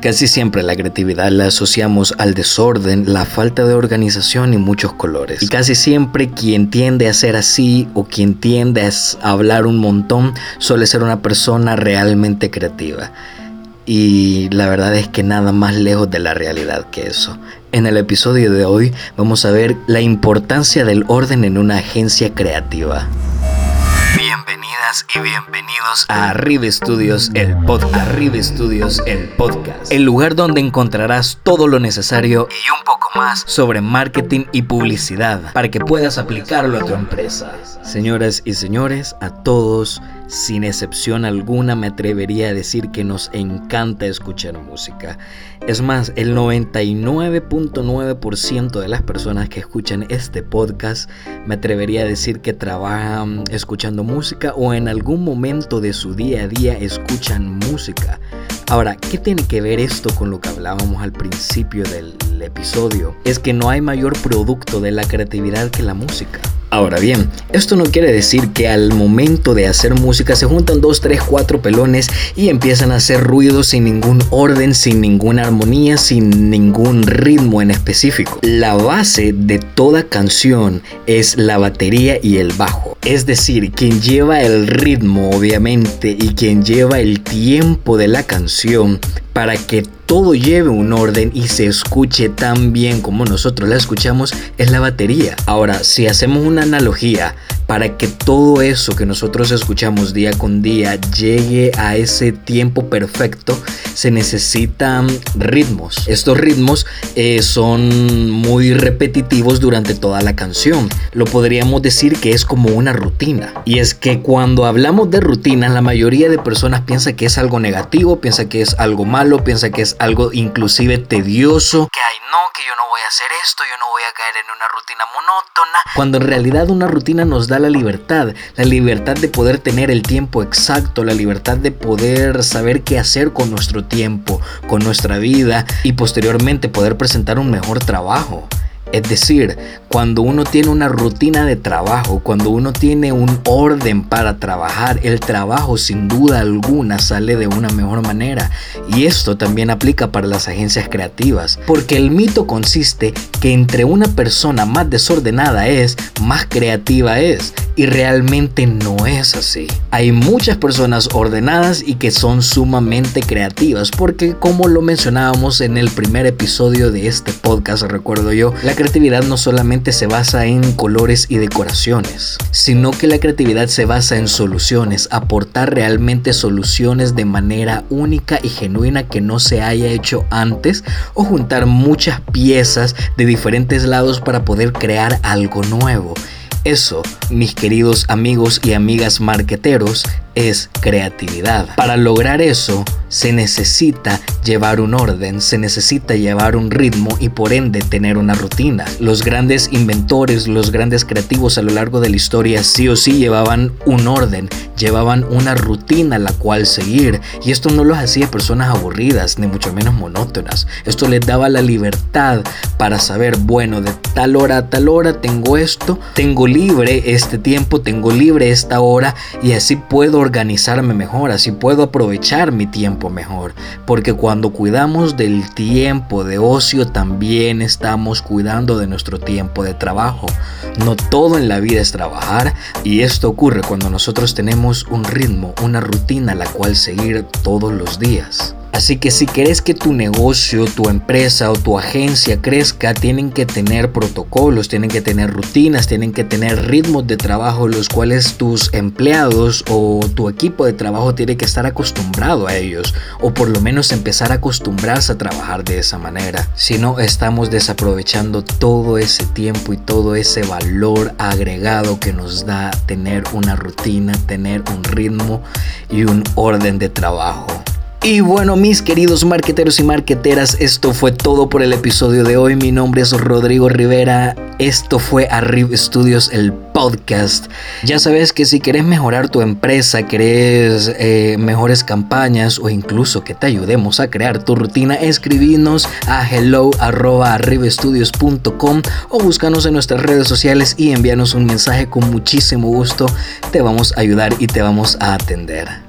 Casi siempre la creatividad la asociamos al desorden, la falta de organización y muchos colores. Y casi siempre quien tiende a ser así o quien tiende a hablar un montón suele ser una persona realmente creativa. Y la verdad es que nada más lejos de la realidad que eso. En el episodio de hoy vamos a ver la importancia del orden en una agencia creativa y bienvenidos a Arriba Studios, el podcast. Arriba Studios, el podcast. El lugar donde encontrarás todo lo necesario y un poco más sobre marketing y publicidad para que puedas aplicarlo a tu empresa. Señoras y señores, a todos, sin excepción alguna, me atrevería a decir que nos encanta escuchar música. Es más, el 99.9% de las personas que escuchan este podcast me atrevería a decir que trabajan escuchando música o en algún momento de su día a día escuchan música. Ahora, ¿qué tiene que ver esto con lo que hablábamos al principio del episodio? Es que no hay mayor producto de la creatividad que la música. Ahora bien, esto no quiere decir que al momento de hacer música se juntan dos, tres, cuatro pelones y empiezan a hacer ruido sin ningún orden, sin ninguna armonía, sin ningún ritmo en específico. La base de toda canción es la batería y el bajo. Es decir, quien lleva el ritmo obviamente y quien lleva el tiempo de la canción para que todo lleve un orden y se escuche tan bien como nosotros la escuchamos es la batería. Ahora, si hacemos una analogía para que todo eso que nosotros escuchamos día con día llegue a ese tiempo perfecto, se necesitan ritmos. Estos ritmos eh, son muy repetitivos durante toda la canción. Lo podríamos decir que es como una rutina. Y es que cuando hablamos de rutina, la mayoría de personas piensa que es algo negativo, piensa que es algo malo, piensa que es algo inclusive tedioso. Que ay no, que yo no voy a hacer esto, yo no voy a caer en una rutina monótona. Cuando en realidad una rutina nos da la libertad, la libertad de poder tener el tiempo exacto, la libertad de poder saber qué hacer con nuestro tiempo, con nuestra vida y posteriormente poder presentar un mejor trabajo. Es decir, cuando uno tiene una rutina de trabajo, cuando uno tiene un orden para trabajar, el trabajo sin duda alguna sale de una mejor manera. Y esto también aplica para las agencias creativas, porque el mito consiste que entre una persona más desordenada es, más creativa es. Y realmente no es así. Hay muchas personas ordenadas y que son sumamente creativas, porque como lo mencionábamos en el primer episodio de este podcast, recuerdo yo, la creatividad no solamente se basa en colores y decoraciones, sino que la creatividad se basa en soluciones, aportar realmente soluciones de manera única y genuina que no se haya hecho antes o juntar muchas piezas de diferentes lados para poder crear algo nuevo. Eso, mis queridos amigos y amigas marqueteros, es creatividad. Para lograr eso se necesita llevar un orden, se necesita llevar un ritmo y por ende tener una rutina. Los grandes inventores, los grandes creativos a lo largo de la historia sí o sí llevaban un orden, llevaban una rutina la cual seguir y esto no los hacía personas aburridas ni mucho menos monótonas. Esto les daba la libertad para saber, bueno, de tal hora a tal hora tengo esto, tengo libre este tiempo, tengo libre esta hora y así puedo organizarme mejor, así puedo aprovechar mi tiempo mejor. Porque cuando cuidamos del tiempo de ocio, también estamos cuidando de nuestro tiempo de trabajo. No todo en la vida es trabajar y esto ocurre cuando nosotros tenemos un ritmo, una rutina la cual seguir todos los días. Así que si quieres que tu negocio, tu empresa o tu agencia crezca, tienen que tener protocolos, tienen que tener rutinas, tienen que tener ritmos de trabajo los cuales tus empleados o tu equipo de trabajo tiene que estar acostumbrado a ellos o por lo menos empezar a acostumbrarse a trabajar de esa manera. Si no, estamos desaprovechando todo ese tiempo y todo ese valor agregado que nos da tener una rutina, tener un ritmo y un orden de trabajo. Y bueno, mis queridos marqueteros y marqueteras, esto fue todo por el episodio de hoy. Mi nombre es Rodrigo Rivera. Esto fue Arriba Studios, el podcast. Ya sabes que si quieres mejorar tu empresa, querés eh, mejores campañas o incluso que te ayudemos a crear tu rutina, escribinos a hello@arribastudios.com o búscanos en nuestras redes sociales y envíanos un mensaje con muchísimo gusto. Te vamos a ayudar y te vamos a atender.